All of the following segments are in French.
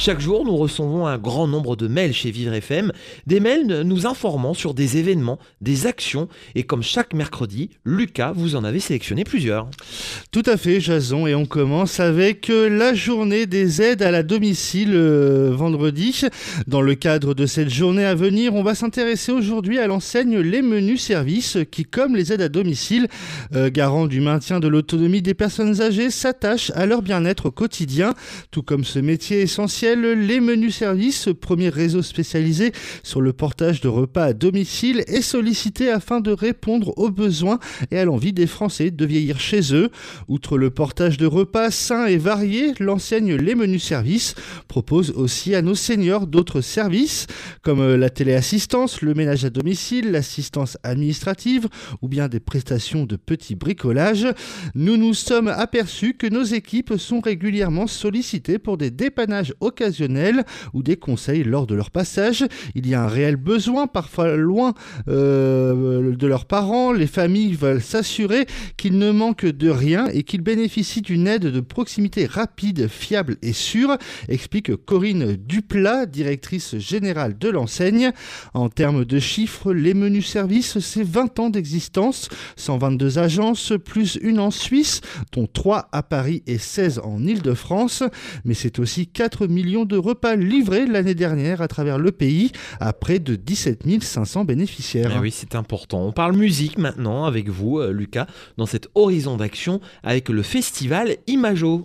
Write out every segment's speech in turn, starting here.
Chaque jour, nous recevons un grand nombre de mails chez Vivre FM, des mails nous informant sur des événements, des actions, et comme chaque mercredi, Lucas, vous en avez sélectionné plusieurs. Tout à fait, Jason, et on commence avec euh, la journée des aides à la domicile euh, vendredi. Dans le cadre de cette journée à venir, on va s'intéresser aujourd'hui à l'enseigne Les Menus Services qui, comme les aides à domicile, euh, garant du maintien de l'autonomie des personnes âgées, s'attachent à leur bien-être au quotidien, tout comme ce métier essentiel les menus services, premier réseau spécialisé sur le portage de repas à domicile, est sollicité afin de répondre aux besoins et à l'envie des Français de vieillir chez eux. Outre le portage de repas sains et variés, l'enseigne Les Menus Services propose aussi à nos seniors d'autres services comme la téléassistance, le ménage à domicile, l'assistance administrative ou bien des prestations de petit bricolage. Nous nous sommes aperçus que nos équipes sont régulièrement sollicitées pour des dépannages occasionnels ou des conseils lors de leur passage. Il y a un réel besoin, parfois loin euh, de leurs parents. Les familles veulent s'assurer qu'ils ne manquent de rien et qu'ils bénéficient d'une aide de proximité rapide, fiable et sûre, explique Corinne Duplat, directrice générale de l'enseigne. En termes de chiffres, les menus services, c'est 20 ans d'existence, 122 agences, plus une en Suisse, dont 3 à Paris et 16 en Île-de-France. Mais c'est aussi 4 millions de repas livrés l'année dernière à travers le pays à près de 17 500 bénéficiaires. Eh oui, c'est important. On parle musique maintenant avec vous, euh, Lucas, dans cet horizon d'action avec le festival Imago.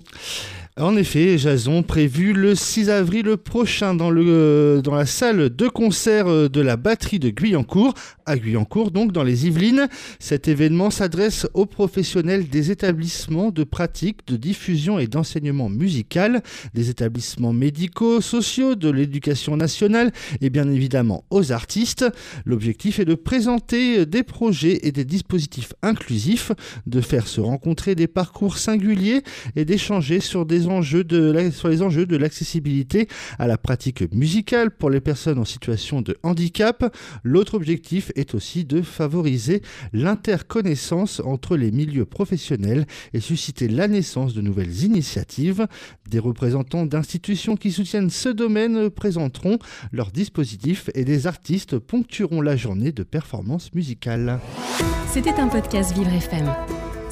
En effet, Jason prévu le 6 avril prochain dans, le, dans la salle de concert de la batterie de Guyancourt, à Guyancourt, donc dans les Yvelines. Cet événement s'adresse aux professionnels des établissements de pratique, de diffusion et d'enseignement musical, des établissements médicaux, sociaux, de l'éducation nationale et bien évidemment aux artistes. L'objectif est de présenter des projets et des dispositifs inclusifs, de faire se rencontrer des parcours singuliers et d'échanger sur des enjeux de sur les enjeux de l'accessibilité à la pratique musicale pour les personnes en situation de handicap. L'autre objectif est aussi de favoriser l'interconnaissance entre les milieux professionnels et susciter la naissance de nouvelles initiatives. Des représentants d'institutions qui soutiennent ce domaine présenteront leurs dispositifs et des artistes ponctueront la journée de performance musicale. C'était un podcast Vivre FM.